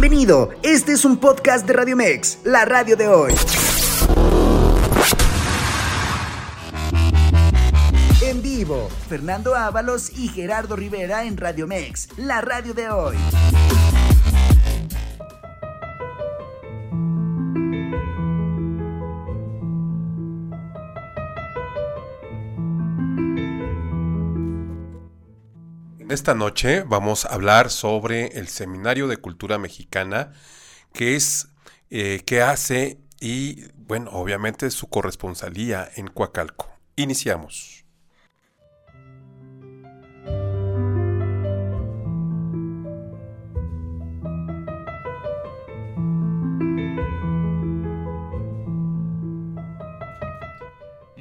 Bienvenido, este es un podcast de Radio Mex, la radio de hoy. En vivo, Fernando Ábalos y Gerardo Rivera en Radio Mex, la radio de hoy. Esta noche vamos a hablar sobre el Seminario de Cultura Mexicana, que es, eh, que hace y, bueno, obviamente su corresponsalía en Coacalco. Iniciamos.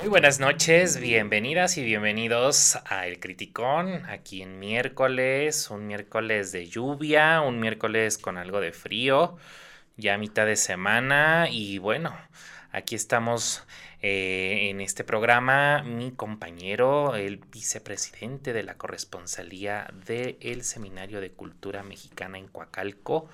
Muy buenas noches, bienvenidas y bienvenidos a El Criticón, aquí en miércoles, un miércoles de lluvia, un miércoles con algo de frío, ya mitad de semana y bueno, aquí estamos eh, en este programa mi compañero, el vicepresidente de la corresponsalía del Seminario de Cultura Mexicana en Coacalco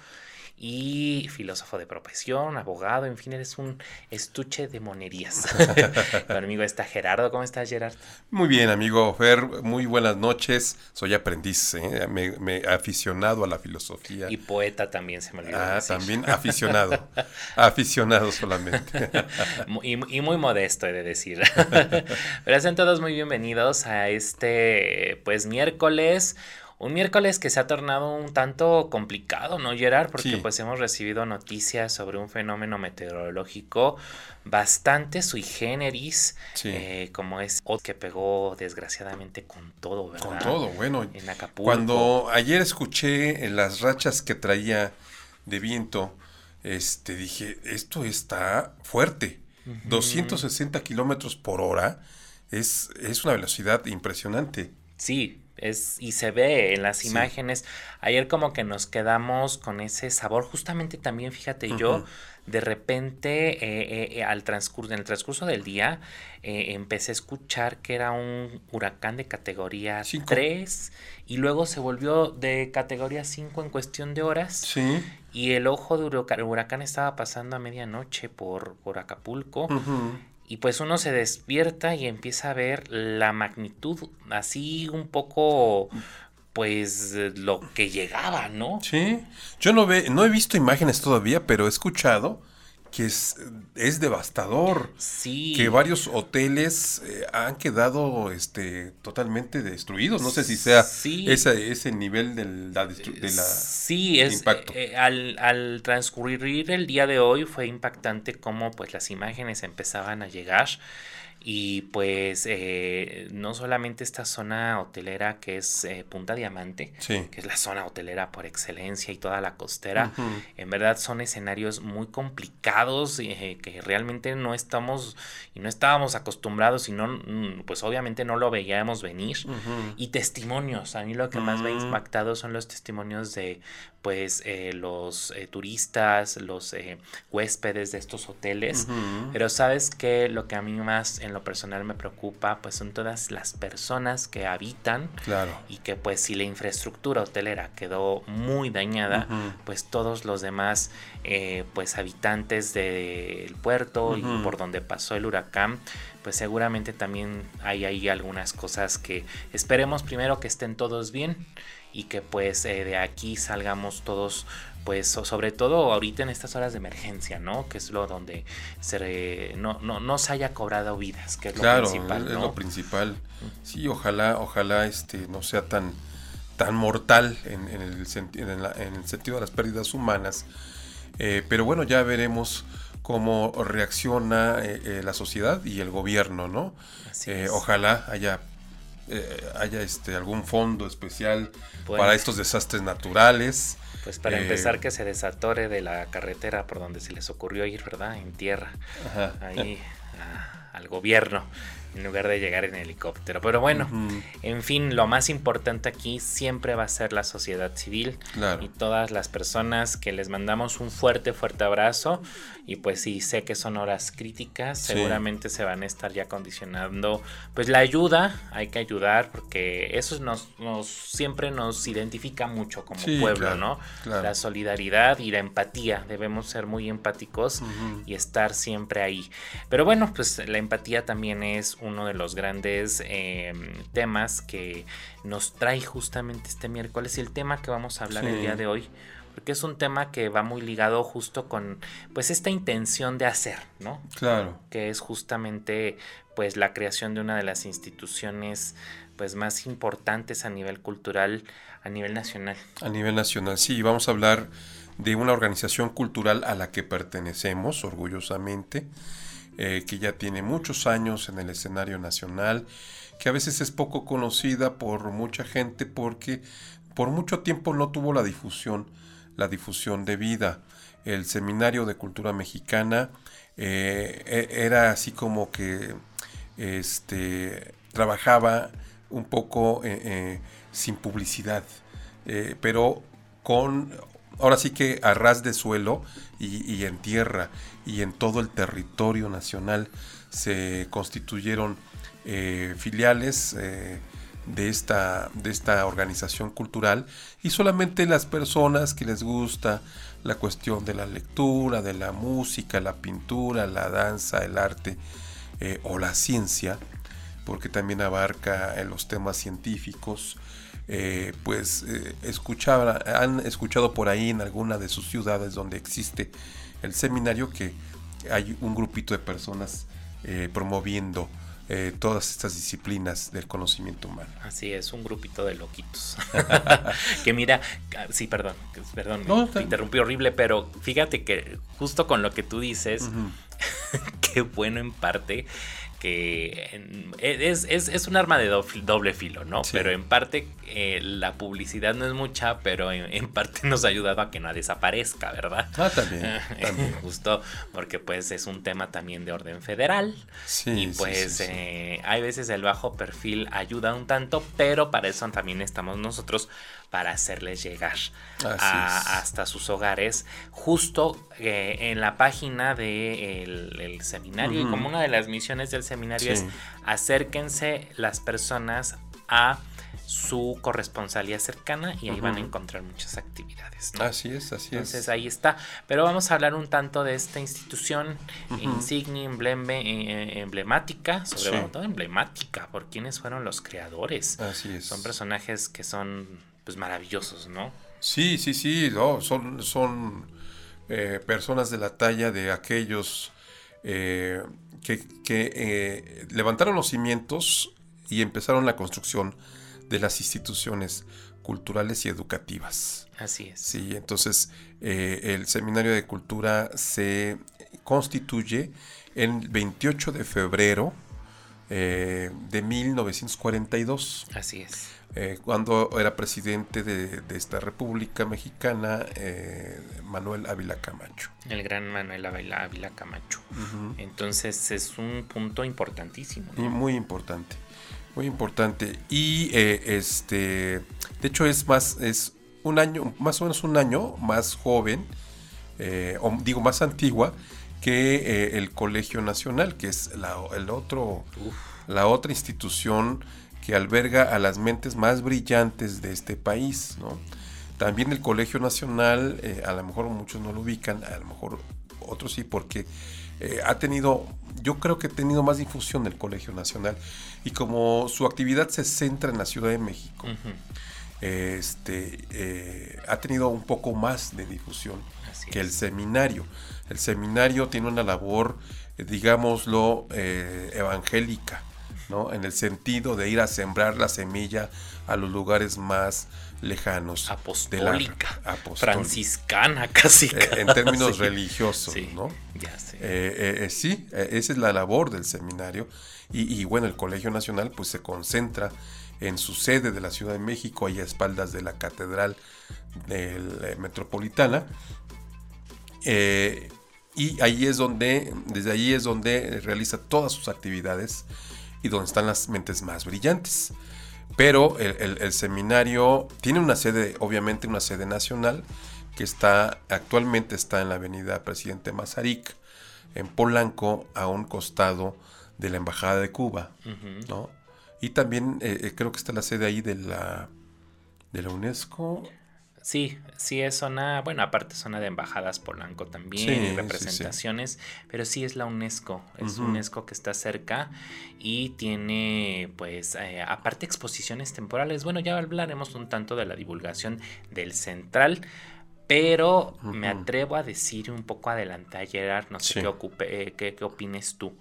y filósofo de profesión, abogado, en fin, eres un estuche de monerías. Conmigo está Gerardo, ¿cómo estás Gerardo? Muy bien, amigo Fer, muy buenas noches. Soy aprendiz, ¿eh? me, aficionado a la filosofía. Y poeta también se me olvidó. Ah, también aficionado, aficionado solamente. y, y, muy modesto, he de decir. Pero sean todos muy bienvenidos a este, pues, miércoles un miércoles que se ha tornado un tanto complicado, ¿no, Gerard? Porque pues hemos recibido noticias sobre un fenómeno meteorológico bastante sui generis, eh, como es que pegó desgraciadamente con todo, ¿verdad? Con todo, bueno. En Acapulco. Cuando ayer escuché las rachas que traía de viento, este, dije, esto está fuerte. 260 kilómetros por hora es, es una velocidad impresionante. Sí, es, y se ve en las imágenes. Ayer como que nos quedamos con ese sabor. Justamente también, fíjate, yo de repente eh, eh, al transcurso, en el transcurso del día eh, empecé a escuchar que era un huracán de categoría 3 y luego se volvió de categoría 5 en cuestión de horas. Sí. Y el ojo de huracán, estaba pasando a medianoche por, por Acapulco. Y pues uno se despierta y empieza a ver la magnitud así un poco pues lo que llegaba, ¿no? Sí. Yo no ve, no he visto imágenes todavía, pero he escuchado que es, es devastador. Sí. Que varios hoteles eh, han quedado este, totalmente destruidos. No sé si sea ese, ese nivel de la, de la sí, es, impacto. Eh, al, al, transcurrir el día de hoy fue impactante cómo pues las imágenes empezaban a llegar y pues eh, no solamente esta zona hotelera que es eh, Punta Diamante, que es la zona hotelera por excelencia y toda la costera, en verdad son escenarios muy complicados eh, que realmente no estamos y no estábamos acostumbrados y no, mm, pues obviamente no lo veíamos venir. Y testimonios, a mí lo que más me ha mm. impactado son los testimonios de pues los turistas, los huéspedes de estos hoteles, pero sabes que lo que a mí más en lo personal me preocupa, pues son todas las personas que habitan claro. y que pues si la infraestructura hotelera quedó muy dañada, pues todos los demás eh, pues habitantes del puerto y por donde pasó el huracán, pues seguramente también hay ahí algunas cosas que esperemos primero que estén todos bien y que pues eh, de aquí salgamos todos pues sobre todo ahorita en estas horas de emergencia, ¿no? Que es lo donde se no, no, se haya cobrado vidas, que es lo principal. Es lo principal. Sí, ojalá, ojalá este no sea tan, tan mortal en, el, en, en, el sentido de las pérdidas humanas. Eh, pero bueno, ya veremos cómo reacciona eh, la sociedad y el gobierno, ¿no? ojalá haya eh, haya este algún fondo especial para estos desastres naturales. Pues para eh, empezar que se desatore de la carretera por donde se les ocurrió ir, ¿verdad? En tierra. Ahí al gobierno. en lugar de llegar en helicóptero. Pero bueno, en fin, lo más importante aquí siempre va a ser la sociedad civil y todas las personas que les mandamos un fuerte, fuerte abrazo. Y pues sí, sé que son horas críticas, seguramente se van a estar ya condicionando. Pues la ayuda, hay que ayudar porque eso nos, nos siempre nos identifica mucho como pueblo, ¿no? La solidaridad y la empatía, debemos ser muy empáticos y estar siempre ahí. Pero bueno, pues la empatía también es uno de los grandes em, temas que nos trae justamente este miércoles y el tema que vamos a hablar el día de hoy porque es un tema que va muy ligado justo con pues esta intención de hacer, ¿no? Claro. Que es justamente pues la creación de una de las instituciones pues más importantes a nivel cultural a nivel nacional. A nivel nacional, sí, vamos a hablar de una organización cultural a la que pertenecemos orgullosamente, eh, que ya tiene muchos años en el escenario nacional, que a veces es poco conocida por mucha gente porque por mucho tiempo no tuvo la difusión, la difusión de vida. El Seminario de Cultura Mexicana eh, e, era así como que este, trabajaba un poco eh, sin publicidad, pero con ahora sí que a ras de suelo y, en tierra y en todo el territorio nacional se constituyeron eh, filiales eh, de, esta, de esta organización cultural y solamente las personas que les gusta la cuestión de la lectura, de la música, la pintura, la danza, el arte eh, o la ciencia, porque también abarca los temas científicos, eh, pues eh, han escuchado por ahí en alguna de sus ciudades donde existe el seminario que hay un grupito de personas eh, todas estas disciplinas del conocimiento humano. Así es, un grupito de loquitos. que mira, sí, perdón, perdón, me interrumpí horrible, pero fíjate que justo con lo que tú dices, qué bueno en parte que es, es, un arma de doble filo, ¿no? Pero en parte eh, la publicidad no es mucha, pero en, parte nos ha ayudado a que no desaparezca, ¿verdad? Ah, también. también. Justo porque pues es un tema también de orden federal. Sí. Y pues eh, hay veces el bajo perfil ayuda un tanto, pero para eso también estamos nosotros para hacerles llegar hasta sus hogares, justo eh, en la página del de el seminario. Y como una de las misiones del seminario es acérquense las personas a su corresponsalía cercana y ahí van a encontrar muchas actividades. Así es, así es. Entonces ahí está. Pero vamos a hablar un tanto de esta institución insignia, eh, emblemática, sobre todo emblemática, por quienes fueron los creadores. Así es. Son personajes que son pues maravillosos, ¿no? Sí, sí, sí, son, son eh, personas de la talla de aquellos eh, que, eh, levantaron los cimientos y empezaron la construcción de las instituciones culturales y educativas. Así es. Sí, entonces el Seminario de Cultura se constituye el 28 de febrero de 1942. Así es. Eh, cuando era presidente de, esta República Mexicana, eh, Manuel Ávila Camacho. El gran Manuel Ávila Camacho. Entonces es un punto importantísimo. muy importante, muy importante. Y eh, este, de hecho es más, es un año, más o menos un año más joven, o digo más antigua que el Colegio Nacional, que es la, el otro, la otra institución que alberga a las mentes más brillantes de este país. ¿no? También el Colegio Nacional, eh, a lo mejor muchos no lo ubican, a lo mejor otros sí, porque eh, ha tenido, yo creo que ha tenido más difusión el Colegio Nacional y como su actividad se centra en la Ciudad de México, este, eh, ha tenido un poco más de difusión que el seminario. El seminario tiene una labor, digámoslo, evangélica en el sentido de ir a sembrar la semilla a los lugares más lejanos. Apostólica. franciscana, casi. Eh, en términos religiosos, ¿no? Ya sé. Eh, eh, sí, esa es la labor del seminario. Y, bueno, el Colegio Nacional pues se concentra en su sede de la Ciudad de México, ahí a espaldas de la Catedral Metropolitana. y ahí es donde, desde ahí es donde realiza todas sus actividades y donde están las mentes más brillantes. Pero el, seminario tiene una sede, obviamente una sede nacional, que está actualmente está en la avenida Presidente Mazarik, en Polanco, a un costado de la Embajada de Cuba, ¿no? Y también eh, eh, creo que está la sede ahí de la, de la UNESCO. Sí, sí es zona, bueno, aparte zona de embajadas Polanco también, representaciones, pero sí es la UNESCO, es UNESCO que está cerca y tiene pues eh, aparte exposiciones temporales. Bueno, ya hablaremos un tanto de la divulgación del central, pero me atrevo a decir un poco adelantar, Gerard, no sé qué, ocupe, eh, qué, opines tú,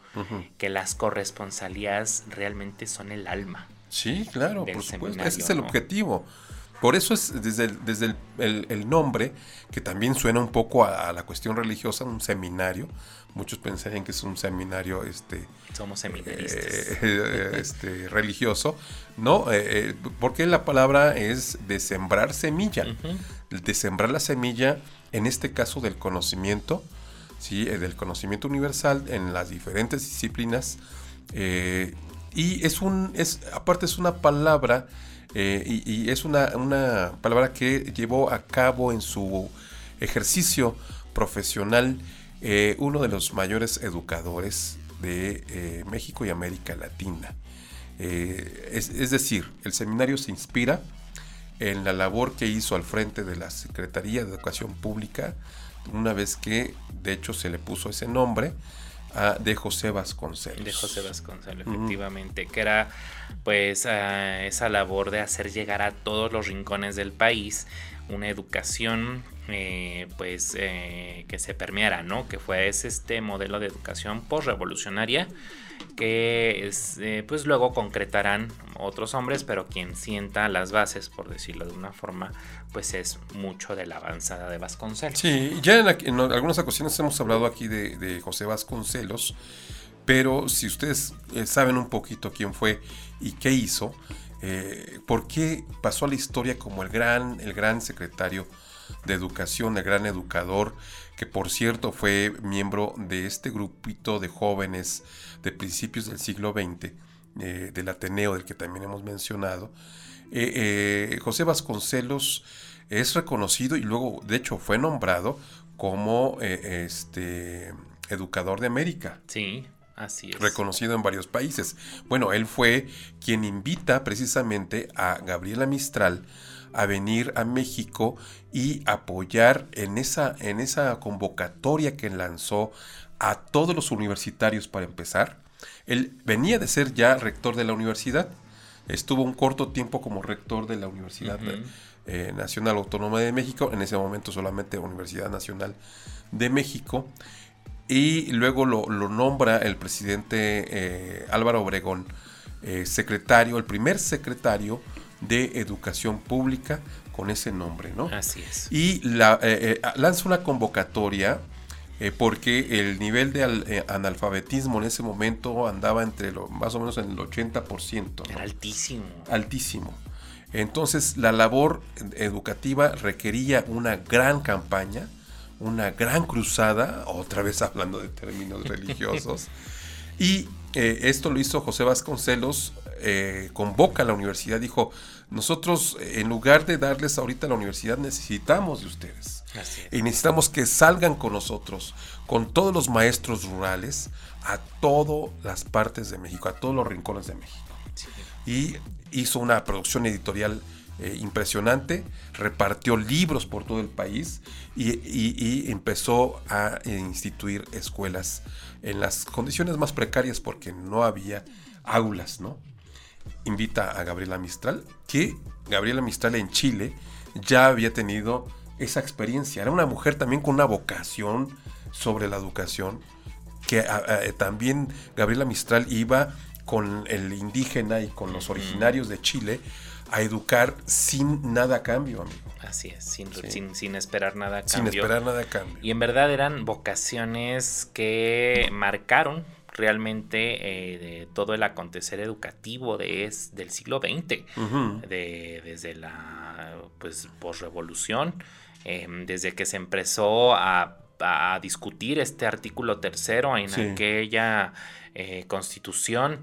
que las corresponsalías realmente son el alma. Sí, claro, por supuesto. Ese es el objetivo. Por eso es desde, el, desde el, nombre, que también suena un poco a, la cuestión religiosa, un seminario. Muchos pensarían que es un seminario este, Somos seminaristas. Eh, este, religioso. No, eh, eh, porque la palabra es de sembrar semilla. De sembrar la semilla, en este caso del conocimiento, ¿sí? del conocimiento universal en las diferentes disciplinas. y es un, es, aparte es una palabra eh, y, es una, palabra que llevó a cabo en su ejercicio profesional eh, uno de los mayores educadores de eh, México y América Latina. Es, decir, el seminario se inspira en la labor que hizo al frente de la Secretaría de Educación Pública, una vez que de hecho se le puso ese nombre, de José Vasconcelos. De José Vasconcelos, efectivamente, que era pues esa labor de hacer llegar a todos los rincones del país una educación eh, pues eh, que se permeara, ¿no? Que fue este modelo de educación postrevolucionaria que eh, pues luego concretarán otros hombres, pero quien sienta las bases, por decirlo de una forma, pues es mucho de la avanzada de Vasconcelos. Sí, ya en, algunas ocasiones hemos hablado aquí de, José Vasconcelos, pero si ustedes eh, saben un poquito quién fue y qué hizo, por qué pasó a la historia como el gran, el gran secretario de educación, el gran educador, que por cierto fue miembro de este grupito de jóvenes de principios del siglo XX, eh, del Ateneo, del que también hemos mencionado. Eh, eh, José Vasconcelos es reconocido y luego, de hecho, fue nombrado como este, educador de América. Sí. Así es. Reconocido en varios países. Bueno, él fue quien invita precisamente a Gabriela Mistral a venir a México y apoyar en esa, en esa convocatoria que lanzó a todos los universitarios para empezar. Él venía de ser ya rector de la universidad, estuvo un corto tiempo como rector de la Universidad eh, Nacional Autónoma de México, en ese momento solamente Universidad Nacional de México, y luego lo, nombra el presidente eh, Álvaro Obregón, eh, secretario, el primer secretario de Educación Pública con ese nombre, ¿no? Así es. Y la, lanza una convocatoria eh, porque el nivel de eh, analfabetismo en ese momento andaba entre lo, más o menos en el 80%. Era altísimo. Altísimo. Entonces la labor educativa requería una gran campaña, una gran cruzada, otra vez hablando de términos religiosos, y eh, esto lo hizo José Vasconcelos, convoca a la universidad, dijo, nosotros en lugar de darles ahorita a la universidad necesitamos de ustedes. Y necesitamos que salgan con nosotros, con todos los maestros rurales, a todas las partes de México, a todos los rincones de México. Y hizo una producción editorial eh, impresionante, repartió libros por todo el país y, empezó a instituir escuelas en las condiciones más precarias porque no había aulas, ¿no? Invita a Gabriela Mistral, que Gabriela Mistral en Chile ya había tenido esa experiencia. Era una mujer también con una vocación sobre la educación, que también Gabriela Mistral iba con el indígena y con los originarios de Chile a educar sin nada a cambio, amigo. Así es, sin, sin, esperar nada a cambio. Sin esperar nada a cambio. Y en verdad eran vocaciones que marcaron realmente eh, de todo el acontecer educativo de es, del siglo XX, de, desde la pues posrevolución Em, desde que se empezó a, a, discutir este artículo tercero en aquella eh, constitución,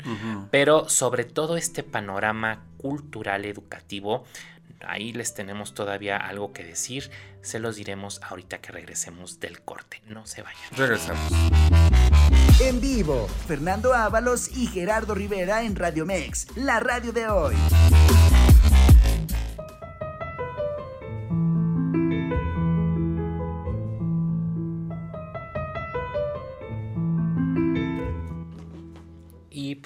pero sobre todo este panorama cultural educativo, ahí les tenemos todavía algo que decir, se los diremos ahorita que regresemos del corte, no se vayan. Regresamos. En vivo, Fernando Ábalos y Gerardo Rivera en Radio Mex, la radio de hoy.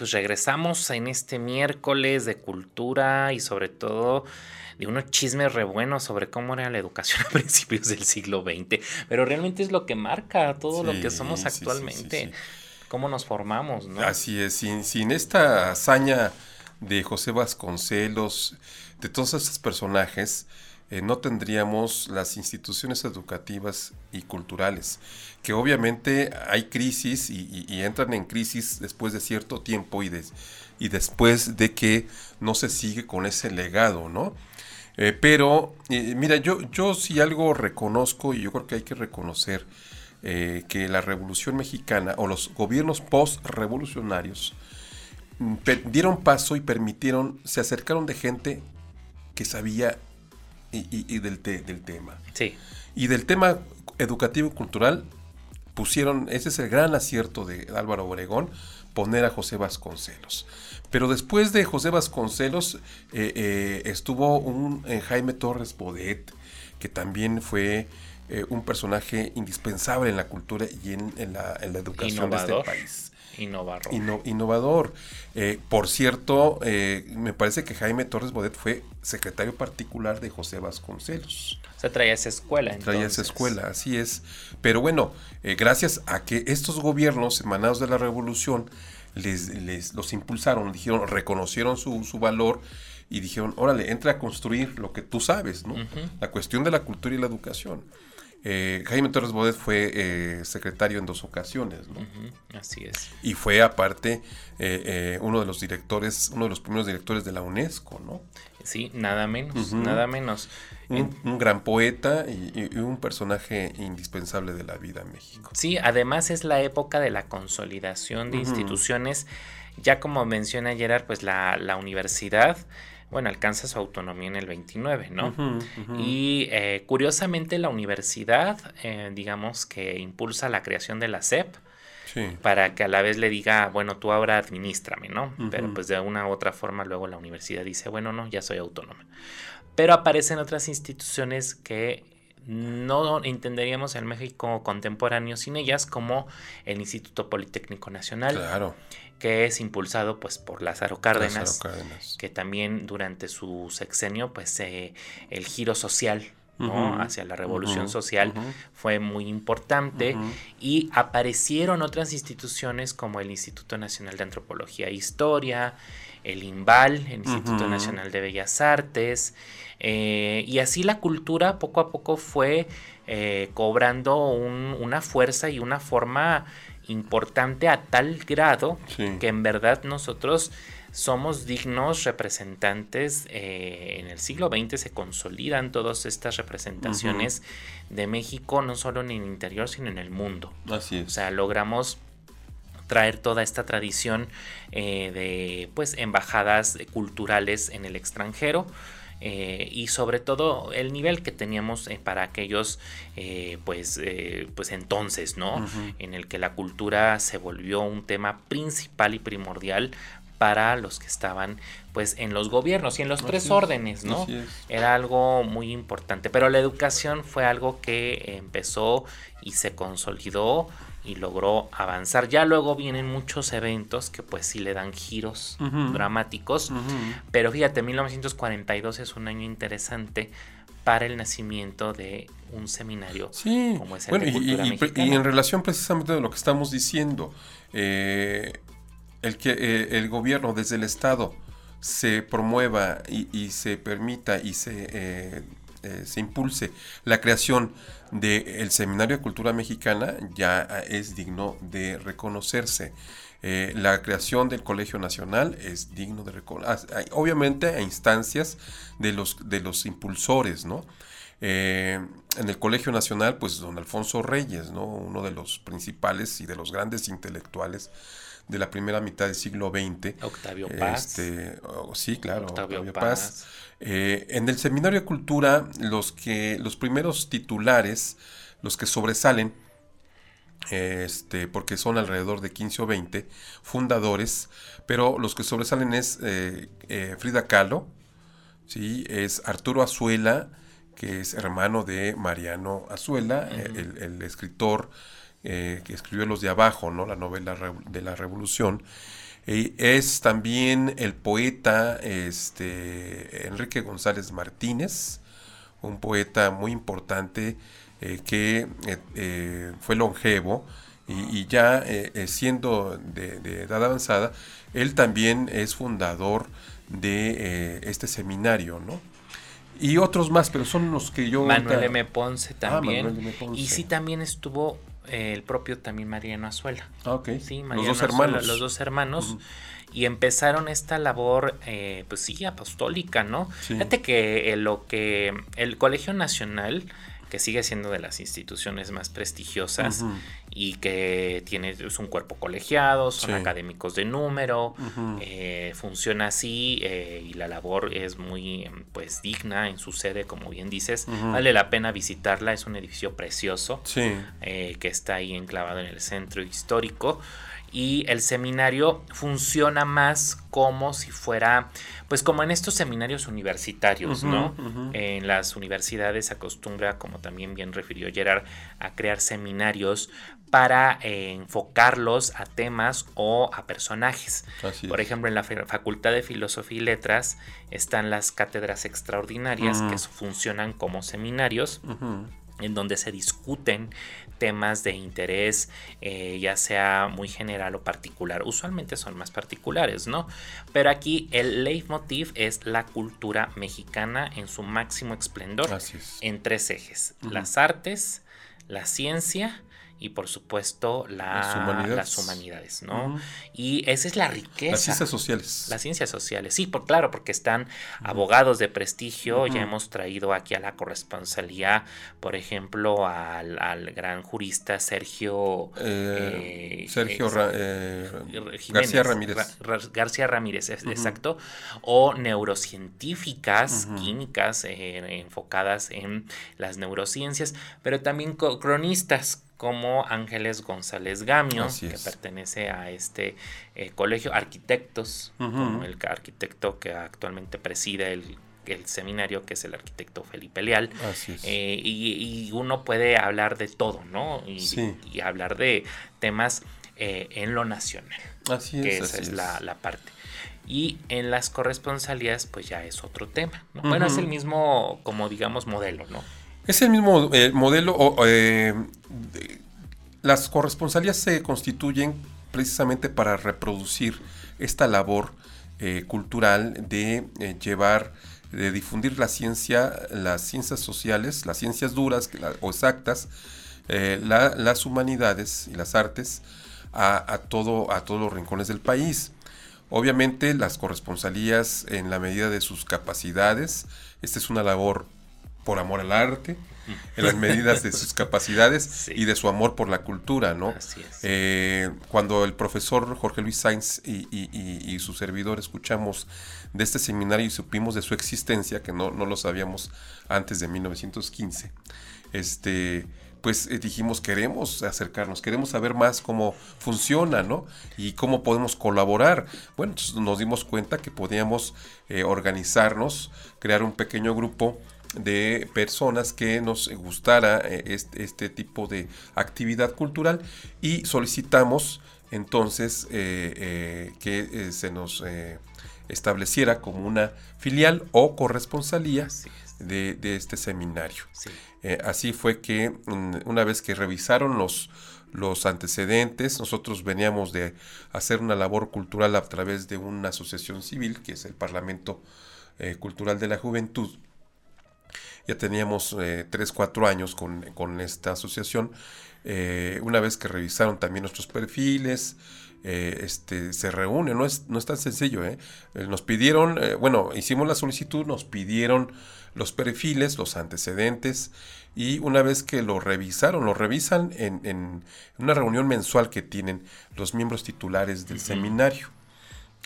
Pues regresamos en este miércoles de cultura y sobre todo de unos chismes re buenos sobre cómo era la educación a principios del siglo XX, pero realmente es lo que marca todo lo que somos actualmente, cómo nos formamos, ¿no? Así es, sin, sin esta hazaña de José Vasconcelos, de todos estos personajes, eh, no tendríamos las instituciones educativas y culturales, que obviamente hay crisis y, entran en crisis después de cierto tiempo y, y, después de que no se sigue con ese legado, ¿no? Eh, pero, eh, mira, yo, yo sí algo reconozco y yo creo que hay que reconocer que la Revolución Mexicana o los gobiernos post-revolucionarios mm, dieron paso y permitieron, se acercaron de gente que sabía y, del, del tema. Sí. Y del tema educativo y cultural pusieron, ese es el gran acierto de Álvaro Obregón, poner a José Vasconcelos. Pero después de José Vasconcelos eh, eh, estuvo un eh, Jaime Torres Bodet, que también fue un personaje indispensable en la cultura y en, la, educación de este país. Innovador. innovador. Eh, por cierto, eh, me parece que Jaime Torres Bodet fue secretario particular de José Vasconcelos. O sea, traía esa escuela. Entonces. Traía esa escuela, así es. Pero bueno, eh, gracias a que estos gobiernos emanados de la revolución les, les los impulsaron, dijeron, reconocieron su, su valor y dijeron, órale, entra a construir lo que tú sabes, ¿no? La cuestión de la cultura y la educación. Eh, Jaime Torres Bodet fue eh, secretario en dos ocasiones, ¿no? así es. Y fue aparte eh, uno de los directores, uno de los primeros directores de la UNESCO, ¿no? Sí, nada menos, nada menos. Un, gran poeta y, un personaje indispensable de la vida en México. Sí, además es la época de la consolidación de instituciones. Ya como menciona Gerard, pues la, la universidad bueno, alcanza su autonomía en el 29, ¿no? Y eh, curiosamente la universidad, eh, digamos que impulsa la creación de la SEP. Para que a la vez le diga, bueno, tú ahora administrame, ¿no? Pero pues de una u otra forma luego la universidad dice, bueno, no, ya soy autónoma. Pero aparecen otras instituciones que no entenderíamos el México contemporáneo sin ellas, como el Instituto Politécnico Nacional. Claro que es impulsado pues por Lázaro Cárdenas, que también durante su sexenio pues eh, el giro social ¿no? hacia la revolución social fue muy importante y aparecieron otras instituciones como el Instituto Nacional de Antropología e Historia, el INVAL, el Instituto Nacional de Bellas Artes, eh, y así la cultura poco a poco fue eh, cobrando una fuerza y una forma importante a tal grado que en verdad nosotros somos dignos representantes. Eh, en el siglo XX se consolidan todas estas representaciones de México, no solo en el interior, sino en el mundo. Así es. O sea, logramos traer toda esta tradición eh, de pues embajadas culturales en el extranjero eh, y sobre todo el nivel que teníamos eh, para aquellos eh, pues, pues entonces, ¿no? En el que la cultura se volvió un tema principal y primordial para los que estaban pues en los gobiernos y en los tres órdenes, ¿no? Era algo muy importante, pero la educación fue algo que empezó y se consolidó y logró avanzar. Ya luego vienen muchos eventos que pues sí le dan giros dramáticos, pero fíjate, 1942 es un año interesante para el nacimiento de un seminario como es el de cultura y, y, en relación precisamente de lo que estamos diciendo, eh, el que eh, el gobierno desde el Estado se promueva y, se permita y se, eh, se impulse la creación del Seminario de Cultura Mexicana ya es digno de reconocerse. Eh, la creación del Colegio Nacional es digno de reconocer, obviamente a instancias de los, de los impulsores, ¿no? en el Colegio Nacional, pues don Alfonso Reyes, ¿no? uno de los principales y de los grandes intelectuales de la primera mitad del siglo XX. Octavio Paz. Este, oh, sí, claro, Octavio, Paz. Eh, en el Seminario de Cultura, los, que, los primeros titulares, los que sobresalen, este, porque son alrededor de 15 o 20 fundadores, pero los que sobresalen es eh, eh, Frida Kahlo, ¿sí? es Arturo Azuela, que es hermano de Mariano Azuela, el, escritor que escribió Los de Abajo, ¿no? la novela de la Revolución, es también el poeta este, Enrique González Martínez, un poeta muy importante eh, que eh, eh, fue longevo y, ya siendo de, edad avanzada, él también es fundador de este seminario, ¿no? Y otros más, pero son los que yo... Manuel M. Ponce ah, también. Y sí también estuvo el propio también Mariano Azuela. Ok. Sí, los dos hermanos. Los dos hermanos. Y empezaron esta labor, eh, pues sí, apostólica, ¿no? Fíjate que eh, lo que el Colegio Nacional que sigue siendo de las instituciones más prestigiosas y que tiene es un cuerpo colegiado, son académicos de número, eh, funciona así eh, y la labor es muy pues digna en su sede, como bien dices. Vale la pena visitarla, es un edificio precioso eh, que está ahí enclavado en el centro histórico. Y el seminario funciona más como si fuera, pues como en estos seminarios universitarios, ¿no? En las universidades se acostumbra, como también bien refirió Gerard, a crear seminarios para eh, enfocarlos a temas o a personajes. Por ejemplo, en la Facultad de Filosofía y Letras están las cátedras extraordinarias que funcionan como seminarios en donde se discuten temas de interés, eh, ya sea muy general o particular. Usualmente son más particulares, ¿no? Pero aquí el leitmotiv es la cultura mexicana en su máximo esplendor. En tres ejes. Las artes, la ciencia y por supuesto las, humanidades. ¿no? Y esa es la riqueza. Las ciencias sociales. Las ciencias sociales, sí, por claro, porque están abogados de prestigio, ya hemos traído aquí a la corresponsalía, por ejemplo, al, gran jurista Sergio... Eh, eh, Sergio eh, García Ramírez. García Ramírez, exacto. O neurocientíficas, químicas, enfocadas en las neurociencias, pero también cronistas como Ángeles González Gamio, que pertenece a este eh, colegio, arquitectos, como el arquitecto que actualmente preside el, seminario, que es el arquitecto Felipe Leal. Eh, y, uno puede hablar de todo, ¿no? Y, hablar de temas eh, en lo nacional. Así que esa es, La, parte. Y en las corresponsalías, pues ya es otro tema. Bueno, es el mismo, como digamos, modelo, ¿no? Es el mismo eh, modelo. Eh, las corresponsalías se constituyen precisamente para reproducir esta labor eh, cultural de llevar, de difundir la ciencia, las ciencias sociales, las ciencias duras o exactas, las humanidades y las artes a, todo, a todos los rincones del país. Obviamente las corresponsalías en la medida de sus capacidades, esta es una labor por amor al arte, en las medidas de sus capacidades y de su amor por la cultura, ¿no? Eh, cuando el profesor Jorge Luis Sainz y, su servidor escuchamos de este seminario y supimos de su existencia, que no, lo sabíamos antes de 1915, este, pues eh, dijimos queremos acercarnos, queremos saber más cómo funciona, ¿no? Y cómo podemos colaborar. Bueno, nos dimos cuenta que podíamos eh, organizarnos, crear un pequeño grupo de personas que nos gustara eh, este, tipo de actividad cultural y solicitamos entonces eh, eh, que se nos estableciera como una filial o corresponsalía de, este seminario. así fue que mm, una vez que revisaron los, los antecedentes, nosotros veníamos de hacer una labor cultural a través de una asociación civil, que es el Parlamento Cultural de la Juventud, ya teníamos eh, 3, 4 años con, con esta asociación. Eh, una vez que revisaron también nuestros perfiles, eh, este, se reúne, no es, no es tan sencillo. ¿eh? Nos pidieron, bueno, hicimos la solicitud, nos pidieron los perfiles, los antecedentes, y una vez que lo revisaron, lo revisan en, en una reunión mensual que tienen los miembros titulares del seminario.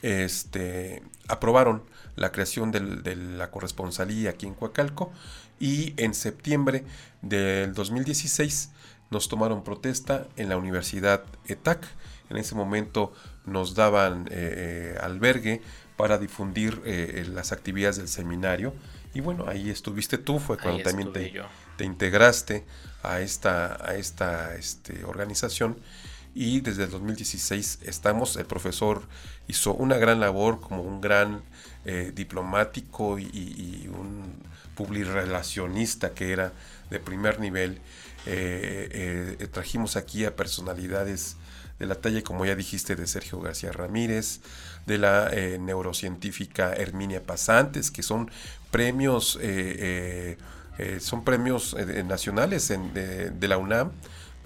Este, aprobaron la creación de la corresponsalía aquí en Coacalco y en septiembre del 2016 nos tomaron protesta en la Universidad ETAC. En ese momento nos daban eh, eh, albergue para difundir eh, las actividades del seminario. Y bueno, ahí estuviste tú, fue cuando también te, te, integraste a esta, a esta este, organización. Y desde el 2016 estamos, el profesor hizo una gran labor como un gran diplomático y, y un publirelacionista que era de primer nivel eh, eh, trajimos aquí a personalidades de la talla, como ya dijiste, de Sergio García Ramírez, de la eh, neurocientífica Herminia Pasantes, que son premios, son premios nacionales de, la UNAM.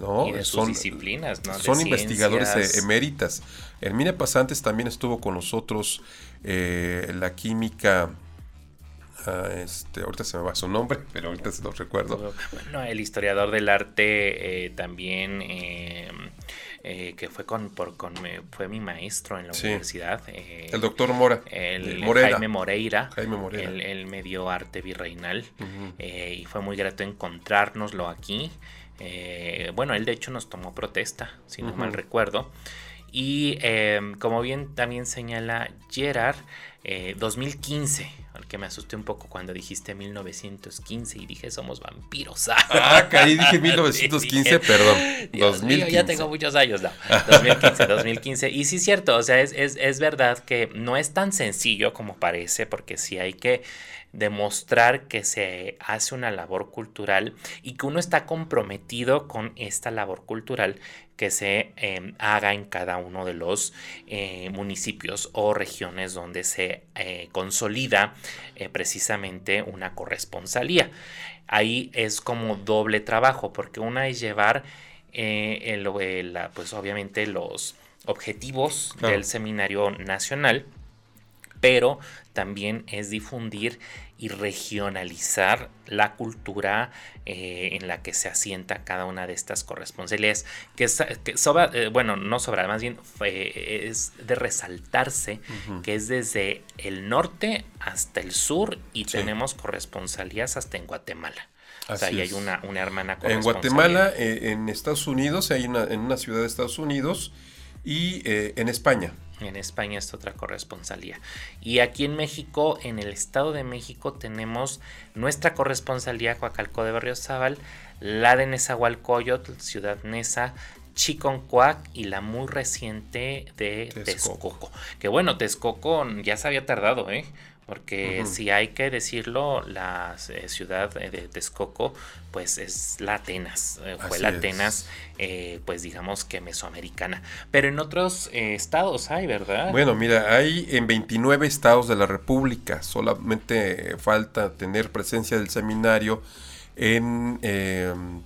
¿No? son, disciplinas, Son investigadores eméritas. Herminia Pasantes también estuvo con nosotros, la química este, ahorita se me va su nombre, pero ahorita se lo recuerdo. Bueno, el historiador del arte eh, también, eh, que fue con, por, con, fue mi maestro en la universidad. Eh, el doctor Mora. El, Jaime Moreira. Jaime Moreira. Él, me dio arte virreinal y fue muy grato encontrárnoslo aquí. Bueno, él de hecho nos tomó protesta, si no mal recuerdo. Y em, como bien también señala Gerard, 2015 que me asusté un poco cuando dijiste 1915 y dije somos vampiros. Ah, caí, dije 1915, perdón. 2015. ya tengo muchos años, no. 2015, 2015. Y sí es cierto, o sea, es, es, es verdad que no es tan sencillo como parece, porque sí hay que demostrar que se hace una labor cultural y que uno está comprometido con esta labor cultural que se em, haga en cada uno de los eh, municipios o regiones donde se eh, consolida eh, precisamente una corresponsalía. Ahí es como doble trabajo, porque una es llevar el, pues obviamente los objetivos del seminario nacional pero también es difundir y regionalizar la cultura eh, en la que se asienta cada una de estas corresponsalías, que, sobra, eh, bueno, no sobra, más bien es de resaltarse que es desde el norte hasta el sur y tenemos corresponsalías hasta en Guatemala. o sea, ahí hay una, una hermana En Guatemala, eh, en Estados Unidos, hay una, en una ciudad de Estados Unidos y en España. En España es otra corresponsalía. Y aquí en México, en el Estado de México, tenemos nuestra corresponsalía Coacalco de Berriozábal, la de Nezahualcóyotl, Ciudad Neza, Chiconcuac y la muy reciente de Texcoco. Que bueno, Texcoco ya se había tardado, ¿eh? Porque si hay que decirlo, la eh, ciudad de Texcoco, pues es la Atenas, eh, fue la Atenas, eh, pues digamos que mesoamericana. Pero en otros estados hay, ¿verdad? Bueno, mira, hay en 29 estados de la República, solamente falta tener presencia del seminario en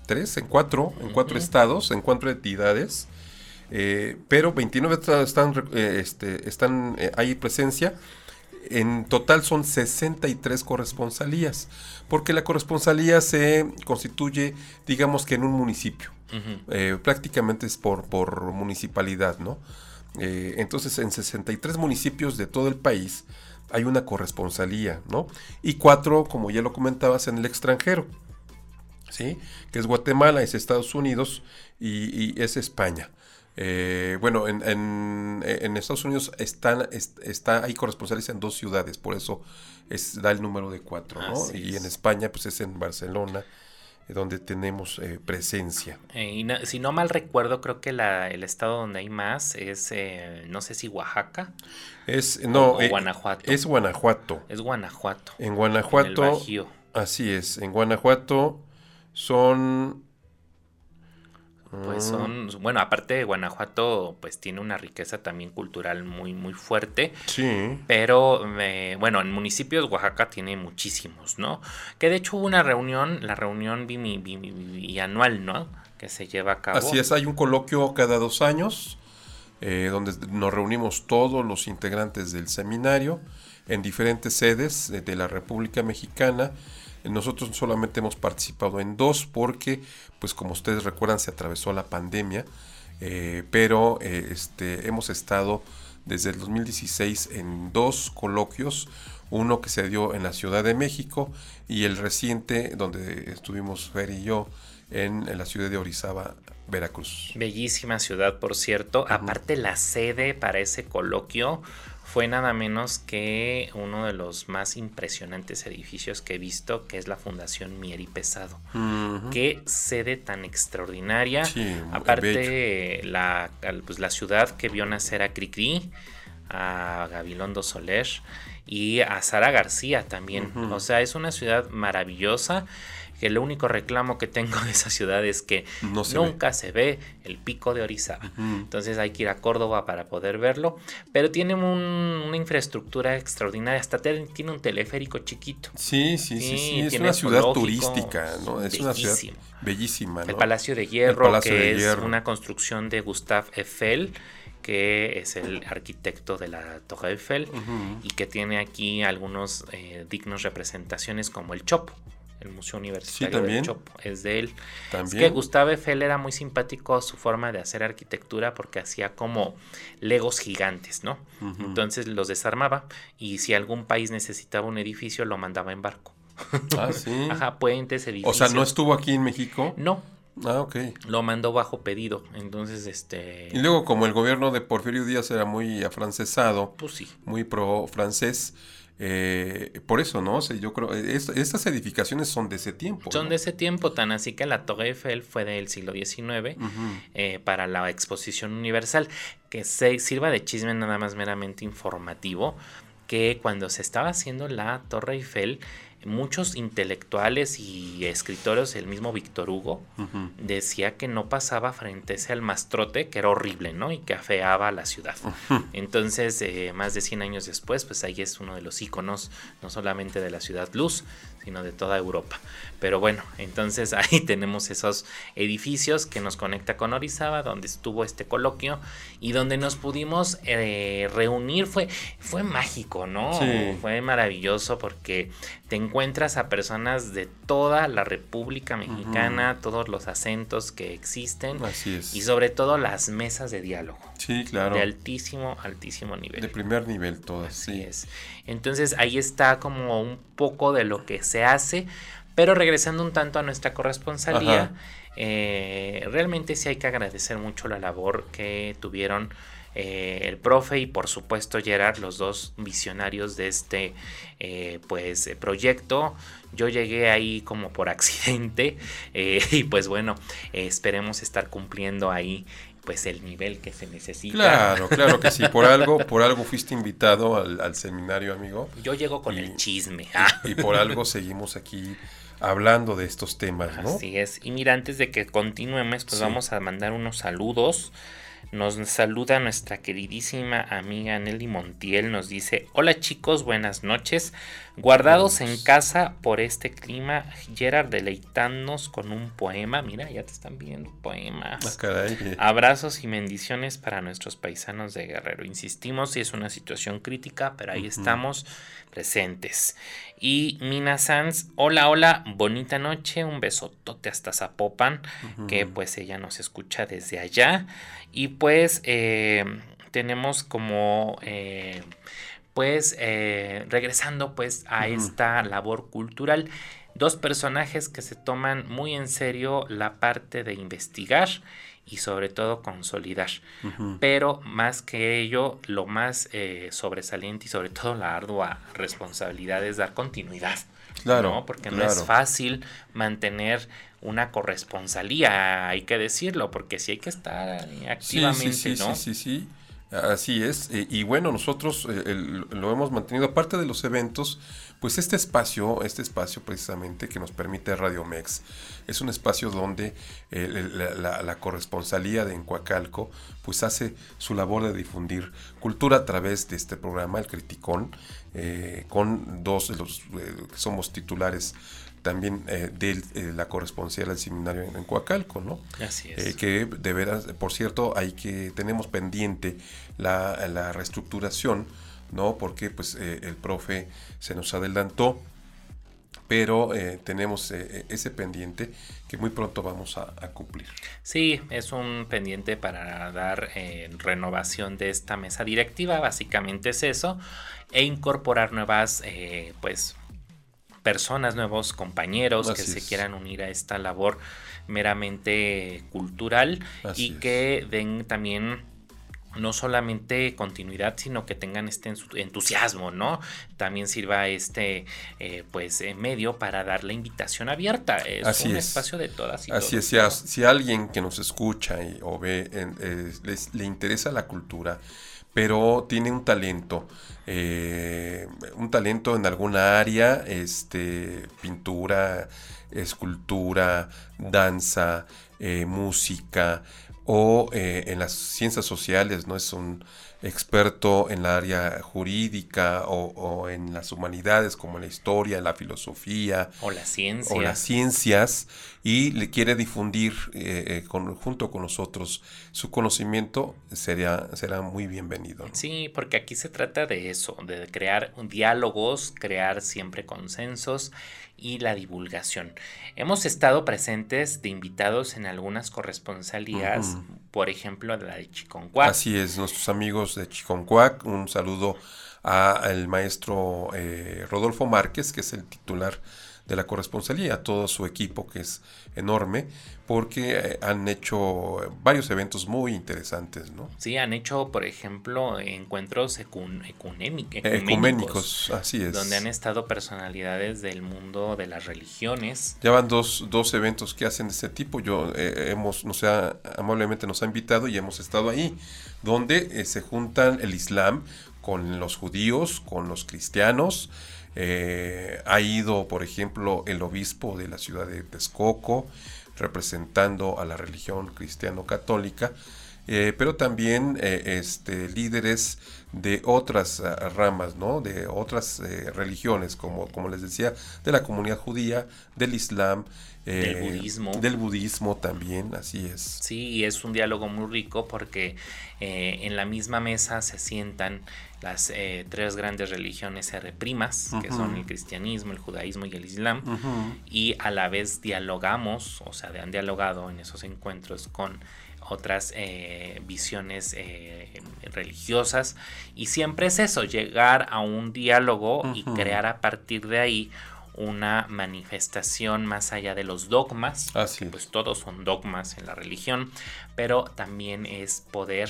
tres, en cuatro, en cuatro estados, en cuatro entidades. pero 29 estados están, este, están hay presencia en total son 63 corresponsalías, porque la corresponsalía se constituye, digamos que en un municipio, eh, prácticamente es por, por municipalidad, ¿no? Eh, entonces, en 63 municipios de todo el país hay una corresponsalía, ¿no? Y cuatro, como ya lo comentabas, en el extranjero, ¿sí? Que es Guatemala, es Estados Unidos y es España. Eh, bueno, en, en, Estados Unidos están, está, hay corresponsales en dos ciudades, por eso es, da el número de cuatro, ¿no? y en España, pues es en Barcelona, eh, donde tenemos eh, presencia. y si no mal recuerdo, creo que la, el estado donde hay más es, no sé si Oaxaca. Es, no, o, Guanajuato. Es Guanajuato. Es Guanajuato. En Guanajuato. así es, en Guanajuato son pues ah. son, bueno, aparte de Guanajuato, pues tiene una riqueza también cultural muy, muy fuerte. Sí. Pero, eh, bueno, en municipios Oaxaca tiene muchísimos, ¿no? Que de hecho hubo una reunión, la reunión bianual, ¿no? Que se lleva a cabo. Así es, hay un coloquio cada dos años, eh, donde nos reunimos todos los integrantes del seminario en diferentes sedes de la República Mexicana nosotros solamente hemos participado en dos porque, pues como ustedes recuerdan, se atravesó la pandemia, eh, pero eh, este, hemos estado desde el 2016 en dos coloquios, uno que se dio en la Ciudad de México y el reciente donde estuvimos Fer y yo en, la ciudad de Orizaba, Veracruz. Bellísima ciudad, por cierto. Aparte la sede para ese coloquio fue nada menos que uno de los más impresionantes edificios que he visto, que es la Fundación Mieri Pesado. Qué sede tan extraordinaria. Aparte, la, pues, la ciudad que vio nacer a Cricri, a Gabilondo Soler y a Sara García también. O sea, es una ciudad maravillosa que el único reclamo que tengo de esa ciudad es que nunca se ve el pico de Orizaba. Entonces hay que ir a Córdoba para poder verlo, pero tiene una infraestructura extraordinaria, hasta tiene un teleférico chiquito. Sí, sí, sí, es una ciudad turística, ¿no? Es una ciudad bellísima. El Palacio de Hierro, que es una construcción de Gustave Eiffel que es el arquitecto de la Torre Eiffel y que tiene aquí algunos eh, dignos representaciones como el Chopo el Museo Universitario de Chopo, es de él. Es que Gustave Eiffel era muy simpático su forma de hacer arquitectura porque hacía como legos gigantes, ¿no? Entonces los desarmaba y si algún país necesitaba un edificio lo mandaba en barco. Ah, sí. Ajá, puentes, edificios. O sea, ¿no estuvo aquí en México? No, Ah, ok. Lo mandó bajo pedido. Entonces, este. Y luego, como el gobierno de Porfirio Díaz era muy afrancesado, pues sí. muy pro francés, eh, por eso, ¿no? yo creo, estas edificaciones son de ese tiempo. Son de ese tiempo, tan así que la Torre Eiffel fue del siglo XIX eh, para la Exposición Universal, que se sirva de chisme nada más meramente informativo, que cuando se estaba haciendo la Torre Eiffel, muchos intelectuales y escritores, el mismo Víctor Hugo, decía que no pasaba frente a ese almastrote, que era horrible, ¿no? Y que afeaba a la ciudad. Entonces, eh, más de 100 años después, pues ahí es uno de los íconos, no solamente de la ciudad luz, sino de toda Europa. Pero bueno, entonces ahí tenemos esos edificios que nos conecta con Orizaba, donde estuvo este coloquio y donde nos pudimos eh, reunir. Fue, fue mágico, ¿no? Fue maravilloso porque te encuentras a personas de toda la República Mexicana, todos los acentos que existen. Así es. Y sobre todo las mesas de diálogo. Sí, claro. De altísimo, altísimo nivel. De primer nivel todas, Así es. Entonces ahí está como un poco de lo que se hace, pero regresando un tanto a nuestra corresponsalía, eh, realmente sí hay que agradecer mucho la labor que tuvieron eh, el profe y por supuesto Gerard, los dos visionarios de este eh, pues proyecto. Yo llegué ahí como por accidente y pues bueno, esperemos estar cumpliendo ahí pues el nivel que se necesita. Claro, claro que sí. Por algo, por algo fuiste invitado al, seminario, amigo. Yo llego con el chisme. Y, por algo seguimos aquí hablando de estos temas, ¿no? Así es. Y mira, antes de que continuemos, pues vamos a mandar unos saludos. Nos saluda nuestra queridísima amiga Nelly Montiel. Nos dice: Hola chicos, buenas noches. Guardados en casa por este clima, Gerard deleitándonos con un poema. Mira, ya te están viendo poemas. Ah, Abrazos y bendiciones para nuestros paisanos de Guerrero. Insistimos, si es una situación crítica, pero ahí estamos presentes. Y Mina Sanz, hola, hola, bonita noche, un besotote hasta Zapopan, que pues ella nos escucha desde allá. Y pues eh, tenemos como... Eh, pues eh, regresando pues a esta labor cultural, dos personajes que se toman muy en serio la parte de investigar y sobre todo consolidar. Pero más que ello, lo más eh, sobresaliente y sobre todo la ardua responsabilidad es dar continuidad. Claro. Porque no es fácil mantener una corresponsalía, hay que decirlo, porque sí hay que estar activamente, sí, sí, ¿no? Sí, sí, sí. Así es, eh, y bueno, nosotros eh, lo hemos mantenido, aparte de los eventos, Pues este espacio, este espacio precisamente que nos permite Radio Mex, es un espacio donde eh, la, corresponsalía de Encuacalco pues hace su labor de difundir cultura a través de este programa, El Criticón, con dos de los que somos titulares también de la corresponsalía del seminario en, Coacalco, ¿no? Así es. que de veras, por cierto, hay que tenemos pendiente la, la reestructuración ¿no? Porque pues eh, el profe se nos adelantó, pero eh, tenemos eh, ese pendiente que muy pronto vamos a, cumplir. Sí, es un pendiente para dar renovación de esta mesa directiva, básicamente es eso, e incorporar nuevas, pues, personas, nuevos compañeros que se quieran unir a esta labor meramente cultural y que den también no solamente continuidad, sino que tengan este entusiasmo, ¿no? También sirva este eh, pues eh, medio para dar la invitación abierta. Es un espacio de todas y Así es, si, a, si, alguien que nos escucha y, o ve, eh, le interesa la cultura, pero tiene un talento, un talento en alguna área, este, pintura, escultura, danza, música, o eh, en las ciencias sociales, no es un experto en la área jurídica o, en las humanidades como la historia, la filosofía o las ciencias, o las ciencias y le quiere difundir eh, eh, junto con nosotros su conocimiento, sería, será muy bienvenido. Sí, porque aquí se trata de eso, de crear diálogos, crear siempre consensos y la divulgación. Hemos estado presentes de invitados en algunas corresponsalías, por ejemplo, la de Chiconcuac. Así es, nuestros amigos de Chiconcuac, un saludo al maestro eh, Rodolfo Márquez, que es el titular de la corresponsalía, a todo su equipo que es enorme, porque eh, han hecho varios eventos muy interesantes, ¿no? Sí, han hecho, por ejemplo, encuentros ecuménicos, así es. Donde han estado personalidades del mundo de las religiones. Ya van dos, dos eventos que hacen de este tipo. Yo eh, hemos, no sea, amablemente nos ha invitado y hemos estado ahí, donde eh, se juntan el Islam con los judíos, con los cristianos, eh, ha ido, por ejemplo, el obispo de la ciudad de Texcoco, representando a la religión cristiano-católica, eh, pero también eh, este, líderes de otras ah, ramas, ¿no? de otras religiones, como, como les decía, de la comunidad judía, del Islam, del budismo. Del budismo también, así es. Sí, y es un diálogo muy rico porque en la misma mesa se sientan las eh, tres grandes religiones R primas, que son el cristianismo, el judaísmo y el islam, y a la vez dialogamos, o sea, han dialogado en esos encuentros con otras eh, visiones eh, religiosas y siempre es eso, llegar a un diálogo y crear a partir de ahí una manifestación más allá de los dogmas, pues todos son dogmas en la religión, pero también es poder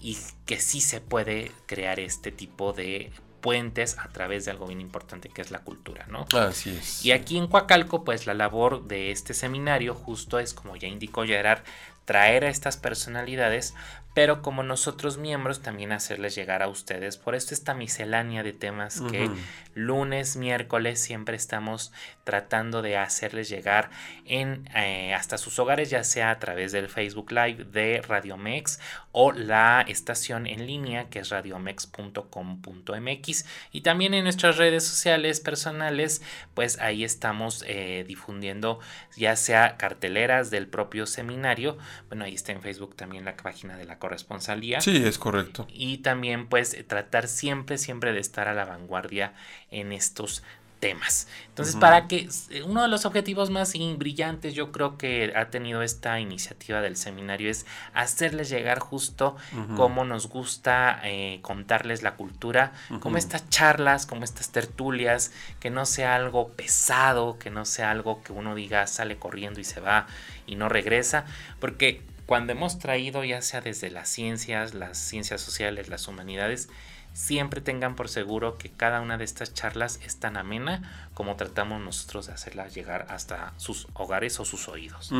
y que sí se puede crear este tipo de puentes a través de algo bien importante que es la cultura, ¿no? Así es. Y aquí en Coacalco, pues la labor de este seminario justo es, como ya indicó Gerard, traer a estas personalidades pero como nosotros miembros también hacerles llegar a ustedes. Por esto esta miscelánea de temas que lunes, miércoles siempre estamos tratando de hacerles llegar en eh, hasta sus hogares, ya sea a través del Facebook Live de Radiomex o la estación en línea que es radiomex.com.mx y también en nuestras redes sociales personales, pues ahí estamos eh, difundiendo ya sea carteleras del propio seminario, bueno ahí está en Facebook también la página de la corresponsalía. Sí, es correcto. Y también pues tratar siempre, siempre de estar a la vanguardia en estos temas. Entonces, para que uno de los objetivos más brillantes yo creo que ha tenido esta iniciativa del seminario es hacerles llegar justo cómo nos gusta eh, contarles la cultura, como estas charlas, como estas tertulias, que no sea algo pesado, que no sea algo que uno diga sale corriendo y se va y no regresa, porque cuando hemos traído ya sea desde las ciencias, las ciencias sociales, las humanidades, siempre tengan por seguro que cada una de estas charlas es tan amena como tratamos nosotros de hacerla llegar hasta sus hogares o sus oídos.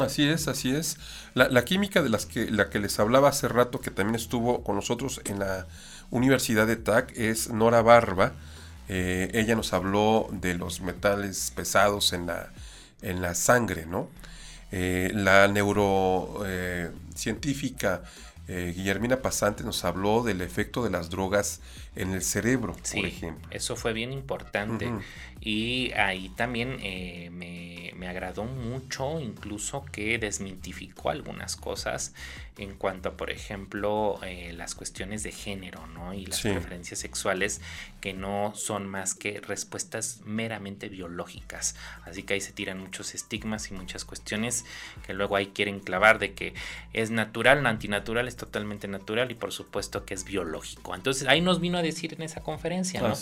así es, así es. La, química de las que, la que les hablaba hace rato, que también estuvo con nosotros en la Universidad de TAC, es Nora Barba, ella nos habló de los metales pesados en la, en la sangre, ¿no? la neurocientífica Guillermina Pasante nos habló del efecto de las drogas en el cerebro, por ejemplo. Eso fue bien importante. Y ahí también eh, me, me, agradó mucho, incluso que desmitificó algunas cosas en cuanto a, por ejemplo, eh, las cuestiones de género, ¿no? Y las preferencias sexuales que no son más que respuestas meramente biológicas. Así que ahí se tiran muchos estigmas y muchas cuestiones que luego ahí quieren clavar de que es natural, no antinatural, es totalmente natural y por supuesto que es biológico. Entonces ahí nos vino a decir en esa conferencia, ¿no?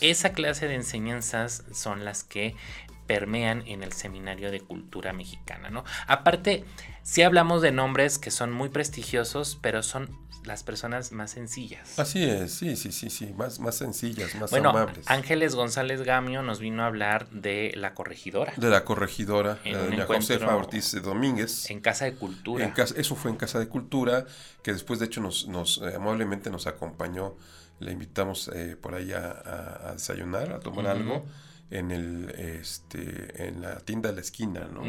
Esa clase de enseñanzas son las que permean en el seminario de cultura mexicana, ¿no? Aparte, sí hablamos de nombres que son muy prestigiosos, pero son las personas más sencillas. Así es, sí, sí, sí, sí, más, más sencillas, más bueno, amables. Ángeles González Gamio nos vino a hablar de la corregidora. De la corregidora, la doña Josefa Ortiz Domínguez. En Casa de Cultura. eso fue en Casa de Cultura, que después de hecho nos, nos eh, amablemente nos acompañó, le invitamos eh, por ahí a, desayunar, a tomar algo en el este en la tienda de la esquina, ¿no?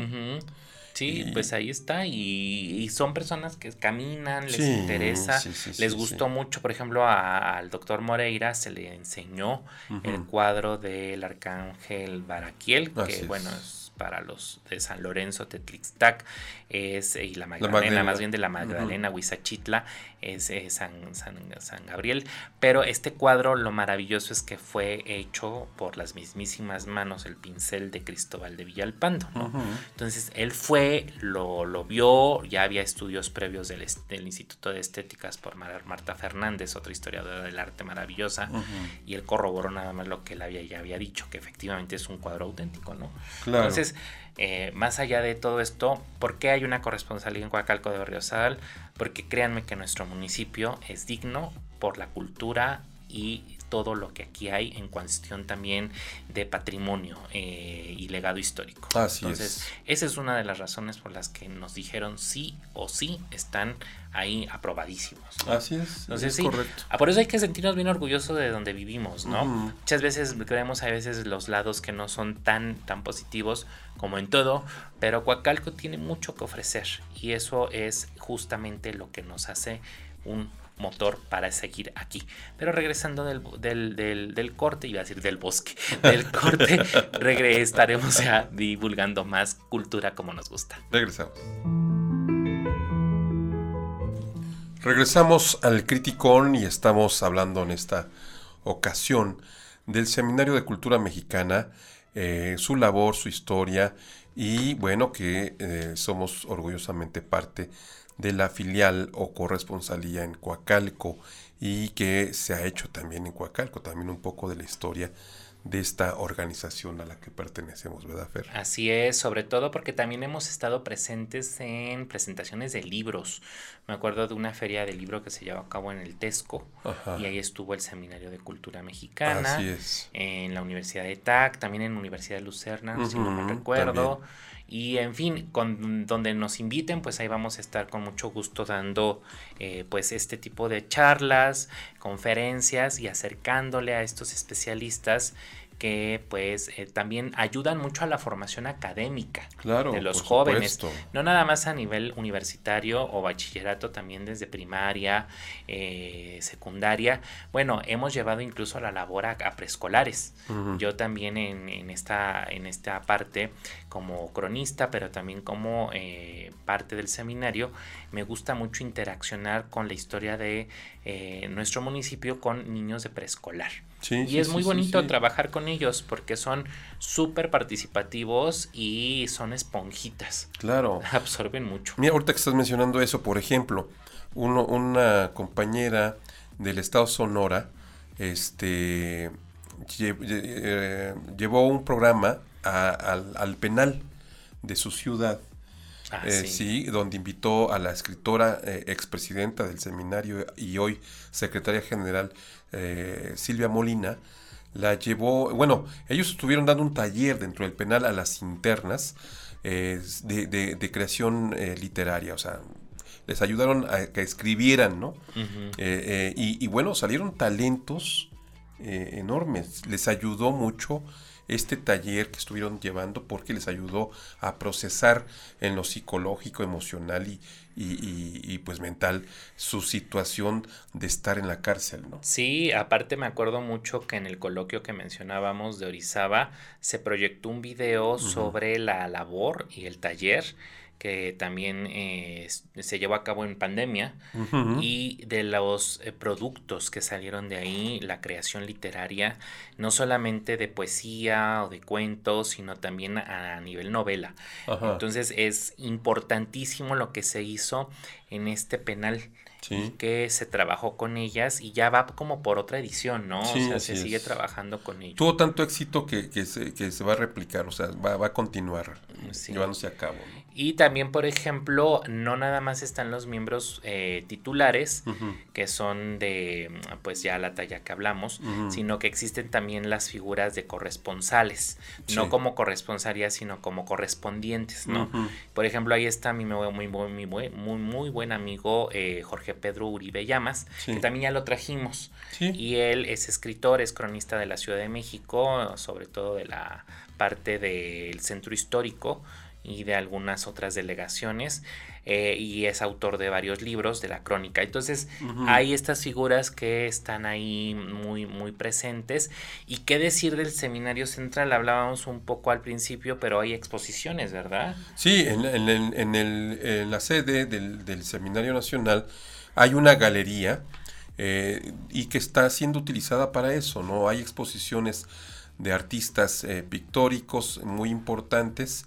Sí, pues ahí está. Y, son personas que caminan, les interesa, les gustó mucho. Por ejemplo, al doctor Moreira se le enseñó el cuadro del arcángel Baraquiel, que bueno, es para los de San Lorenzo, Tetlixtac, es, y la Magdalena, más bien de la Magdalena, Huizachitla, es San, San, Gabriel. Pero este cuadro, lo maravilloso es que fue hecho por las mismísimas manos, el pincel de Cristóbal de Villalpando. Entonces, él fue, lo, lo, vio, ya había estudios previos del, del, Instituto de Estéticas por Marta Fernández, otra historiadora del arte maravillosa, y él corroboró nada más lo que él había, ya había dicho, que efectivamente es un cuadro auténtico, ¿no? Entonces, eh, más allá de todo esto, ¿por qué hay una corresponsalía en Coacalco de Berriozal? Porque créanme que nuestro municipio es digno por la cultura y todo lo que aquí hay en cuestión también de patrimonio eh, y legado histórico. Así Entonces, esa es una de las razones por las que nos dijeron sí o sí están ahí aprobadísimos. Así es, Entonces, sí, correcto. Por eso hay que sentirnos bien orgullosos de donde vivimos, ¿no? Muchas veces creemos a veces los lados que no son tan, tan positivos como en todo, pero Coacalco tiene mucho que ofrecer y eso es justamente lo que nos hace un motor para seguir aquí. Pero regresando del, del, del, corte, iba a decir del bosque, del corte, estaremos ya divulgando más cultura como nos gusta. Regresamos. Regresamos al Criticón y estamos hablando en esta ocasión del Seminario de Cultura Mexicana, eh, su labor, su historia y bueno, que eh, somos orgullosamente parte de la filial o corresponsalía en Coacalco y que se ha hecho también en Coacalco, también un poco de la historia de esta organización a la que pertenecemos, ¿verdad, Fer? Así es, sobre todo porque también hemos estado presentes en presentaciones de libros. Me acuerdo de una feria de libro que se llevó a cabo en el Tesco y ahí estuvo el Seminario de Cultura Mexicana. Así es. En la Universidad de TAC, también en la Universidad de Lucerna, si no me recuerdo. Y en fin, con, donde nos inviten, pues ahí vamos a estar con mucho gusto dando eh, pues este tipo de charlas, conferencias y acercándole a estos especialistas que pues eh, también ayudan mucho a la formación académica de los jóvenes, no nada más a nivel universitario o bachillerato, también desde primaria, eh, secundaria. Bueno, hemos llevado incluso la labor a, preescolares. Yo también en, esta, en esta parte como cronista, pero también como eh, parte del seminario, me gusta mucho interaccionar con la historia de nuestro municipio con niños de preescolar y es muy bonito trabajar con ellos porque son súper participativos y son esponjitas. Claro. Absorben mucho. Mira, ahorita que estás mencionando eso, por ejemplo, uno, una compañera del estado Sonora este, eh, llevó un programa al, penal de su ciudad. Ah, eh, sí. donde invitó a la escritora eh, expresidenta del seminario y hoy secretaria general eh, Silvia Molina, la llevó, bueno, ellos estuvieron dando un taller dentro del penal a las internas de, creación literaria, o sea, les ayudaron a que escribieran, ¿no? y, bueno, salieron talentos eh, enorme. Les ayudó mucho este taller que estuvieron llevando porque les ayudó a procesar en lo psicológico, emocional y, y, pues mental su situación de estar en la cárcel, ¿no? Sí, aparte me acuerdo mucho que en el coloquio que mencionábamos de Orizaba se proyectó un video sobre la labor y el taller que también eh, se llevó a cabo en pandemia y de los eh, productos que salieron de ahí, la creación literaria, no solamente de poesía o de cuentos, sino también a, nivel novela. Entonces es importantísimo lo que se hizo en este penal. que se trabajó con ellas y ya va como por otra edición, ¿no? o sea, se sigue trabajando con ellos. Tuvo tanto éxito que, que, se, que se va a replicar, o sea, va, va a continuar llevándose a cabo. Y también, por ejemplo, no nada más están los miembros eh, titulares, que son de, pues ya la talla que hablamos, sino que existen también las figuras de corresponsales, no como corresponsalías, sino como correspondientes, ¿no? Por ejemplo, ahí está mi muy, muy, muy, muy, muy buen amigo eh, Jorge Pedro Uribe Llamas, que también ya lo trajimos. Y él es escritor, es cronista de la Ciudad de México, sobre todo de la parte del centro histórico y de algunas otras delegaciones eh, y es autor de varios libros de la crónica. Entonces hay estas figuras que están ahí muy, muy presentes. ¿Y qué decir del Seminario Central? Hablábamos un poco al principio, pero hay exposiciones, ¿verdad? Sí, en, en, el, en la sede del, Seminario Nacional hay una galería eh, y que está siendo utilizada para eso, ¿no? Hay exposiciones de artistas eh, pictóricos muy importantes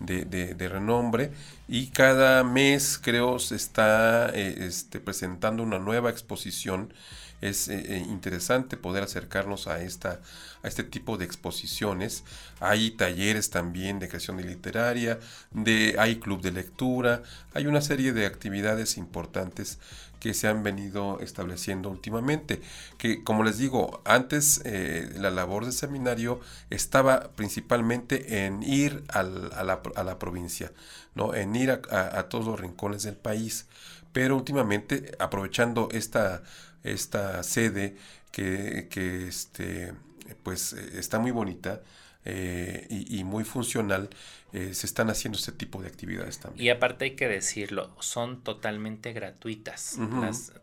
de, renombre y cada mes creo se está eh, este, presentando una nueva exposición. Es eh, eh, interesante poder acercarnos a, esta, a este tipo de exposiciones. Hay talleres también de creación literaria, de, hay club de lectura, hay una serie de actividades importantes que se han venido estableciendo últimamente. Que como les digo, antes eh, la labor del seminario estaba principalmente en ir a, la, provincia, ¿no? en ir a, todos los rincones del país. Pero últimamente, aprovechando esta, esta sede que, que este, pues, está muy bonita, eh, y, muy funcional, eh, se están haciendo este tipo de actividades también. Y aparte hay que decirlo, son totalmente gratuitas.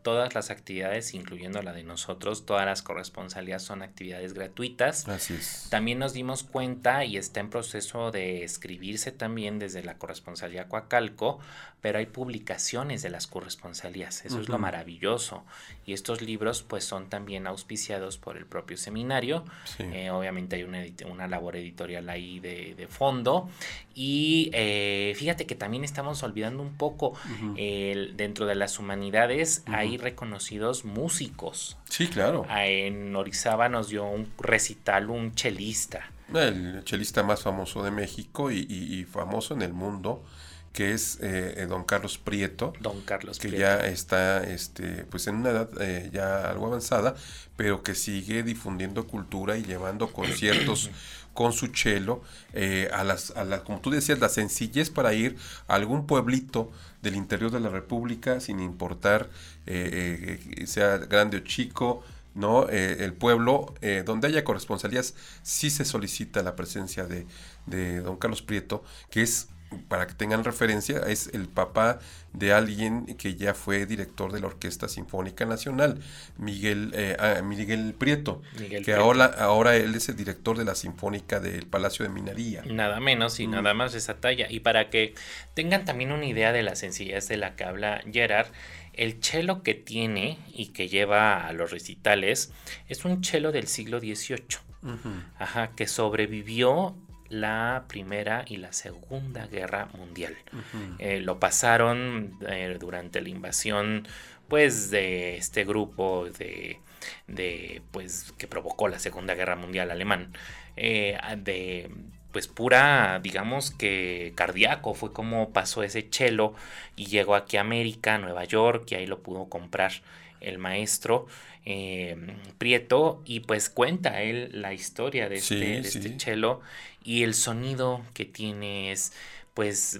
todas las actividades, incluyendo la de nosotros, todas las corresponsalías son actividades gratuitas. Así es. También nos dimos cuenta y está en proceso de escribirse también desde la corresponsalía Coacalco, pero hay publicaciones de las corresponsalías. Eso es lo maravilloso. Y estos libros pues son también auspiciados por el propio seminario. Eh, obviamente hay una, una labor editorial ahí de, de fondo. Y eh, fíjate que también estamos olvidando un poco, dentro de las humanidades hay reconocidos músicos. Sí, claro. Ah, en Orizaba nos dio un recital un chelista. El chelista más famoso de México y famoso en el mundo que es eh, eh, don Carlos Prieto. Don Carlos que ya está este, pues en una edad eh, ya algo avanzada, pero que sigue difundiendo cultura y llevando conciertos con su chelo a, las, a la, como tú decías, la sencillez para ir a algún pueblito del interior de la República, sin importar sea grande o chico, ¿no? el pueblo donde haya corresponsalías, sí se solicita la presencia de, de don Carlos Prieto, que es para que tengan referencia, es el papá de alguien que ya fue director de la Orquesta Sinfónica Nacional, Miguel, eh, ah, Miguel Prieto, que Ahora, ahora él es el director de la Sinfónica del Palacio de Minería. Nada menos y nada más de esa talla. Y para que tengan también una idea de la sencillez de la que habla Gerard, el chelo que tiene y que lleva a los recitales es un chelo del siglo XVIII. Ajá, que sobrevivió la Primera y la Segunda Guerra Mundial. Eh, lo pasaron eh, durante la invasión pues de este grupo de, de, pues que provocó la Segunda Guerra Mundial alemán eh, de pues pura digamos que cardíaco. Fue como pasó ese chelo y llegó aquí a América Nueva York y ahí lo pudo comprar el maestro Prieto y pues cuenta él la historia de este, este chelo y el sonido que tiene es pues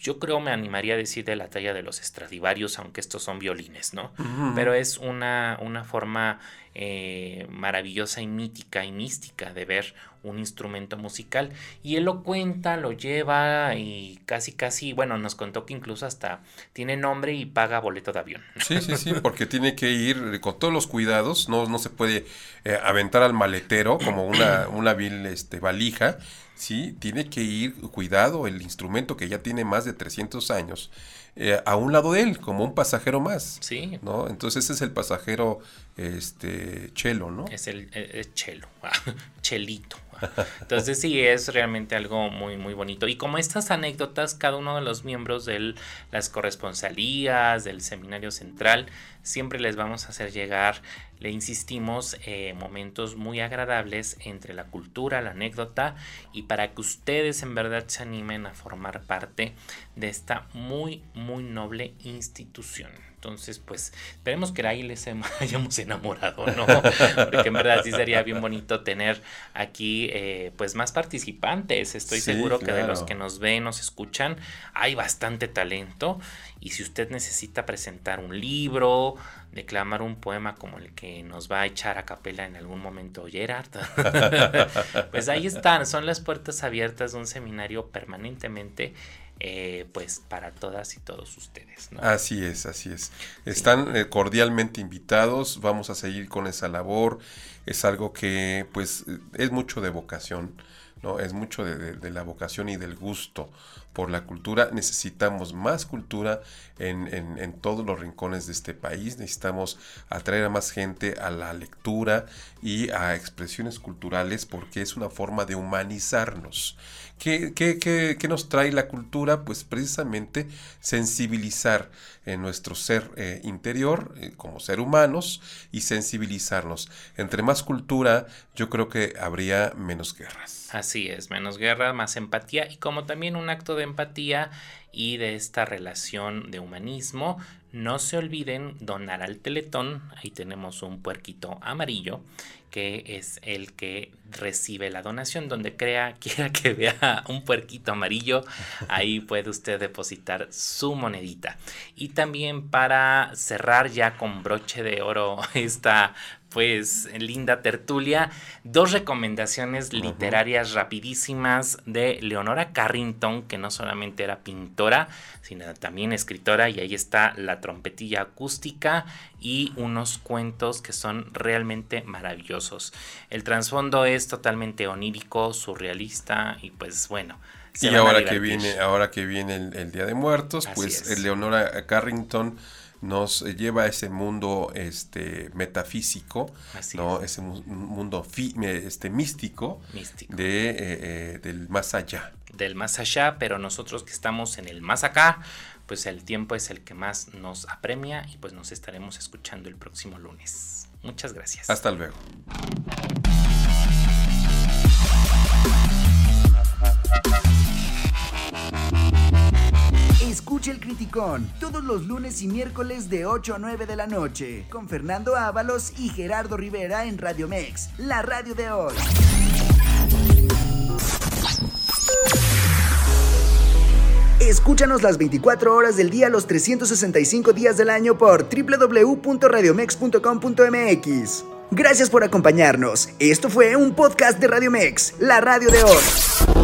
yo creo me animaría a decir de la talla de los Stradivarius, aunque estos son violines, ¿no? Pero es una, una forma eh, maravillosa y mítica y mística de ver un instrumento musical. Y él lo cuenta, lo lleva y casi, casi, bueno, nos contó que incluso hasta tiene nombre y paga boleto de avión. Sí, sí, sí, porque tiene que ir con todos los cuidados, no, no se puede eh, aventar al maletero como una, una vil este, valija, sí, tiene que ir cuidado el instrumento que ya tiene más de 300 años. Eh, a un lado de él, como un pasajero más. Sí. ¿no? Entonces ese es el pasajero este chelo, ¿no? Es el chelo, chelito. Entonces sí, es realmente algo muy, muy bonito. Y como estas anécdotas, cada uno de los miembros de las corresponsalías, del seminario central, siempre les vamos a hacer llegar, le insistimos, eh, momentos muy agradables entre la cultura, la anécdota y para que ustedes en verdad se animen a formar parte de esta muy, muy noble institución. Entonces, pues esperemos que ahí les hayamos enamorado, ¿no? Porque en verdad sí sería bien bonito tener aquí eh, pues más participantes. Estoy seguro que de los que nos ven, nos escuchan, hay bastante talento. Y si usted necesita presentar un libro, declamar un poema como el que nos va a echar a capela en algún momento Gerard, pues ahí están, son las puertas abiertas de un seminario permanentemente eh, pues para todas y todos ustedes. Así es, así es. Están eh, cordialmente invitados, vamos a seguir con esa labor, es algo que pues es mucho de vocación, ¿no? Es mucho de la vocación y del gusto por la cultura. Necesitamos más cultura en, en, todos los rincones de este país. Necesitamos atraer a más gente a la lectura y a expresiones culturales porque es una forma de humanizarnos. ¿Qué, qué, qué, nos trae la cultura? Pues precisamente sensibilizar en nuestro ser eh, interior eh, como ser humanos y sensibilizarnos. Entre más cultura, yo creo que habría menos guerras. Así es, menos guerra, más empatía y como también un acto de empatía y de esta relación de humanismo. No se olviden donar al teletón, ahí tenemos un puerquito amarillo que es el que recibe la donación, donde crea, quiera que vea un puerquito amarillo, ahí puede usted depositar su monedita. Y también para cerrar ya con broche de oro esta pues linda tertulia, dos recomendaciones literarias rapidísimas de Leonora Carrington, que no solamente era pintora, sino también escritora, y ahí está La trompetilla acústica y unos cuentos que son realmente maravillosos. El trasfondo es totalmente onírico, surrealista y pues bueno. y ahora que viene, ahora que viene el, Día de Muertos, pues Leonora Carrington nos lleva a ese mundo este metafísico, ¿no? ese mundo este místico, De, eh, eh, del más allá. Del más allá, pero nosotros que estamos en el más acá, pues el tiempo es el que más nos apremia y pues nos estaremos escuchando el próximo lunes. Muchas gracias. Hasta luego. Escuche el Criticón todos los lunes y miércoles de 8 a 9 de la noche con Fernando Ábalos y Gerardo Rivera en Radio Mex, la radio de hoy. Escúchanos las 24 horas del día, los 365 días del año por www.radiomex.com.mx. Gracias por acompañarnos. Esto fue un podcast de Radio Mex, la radio de hoy.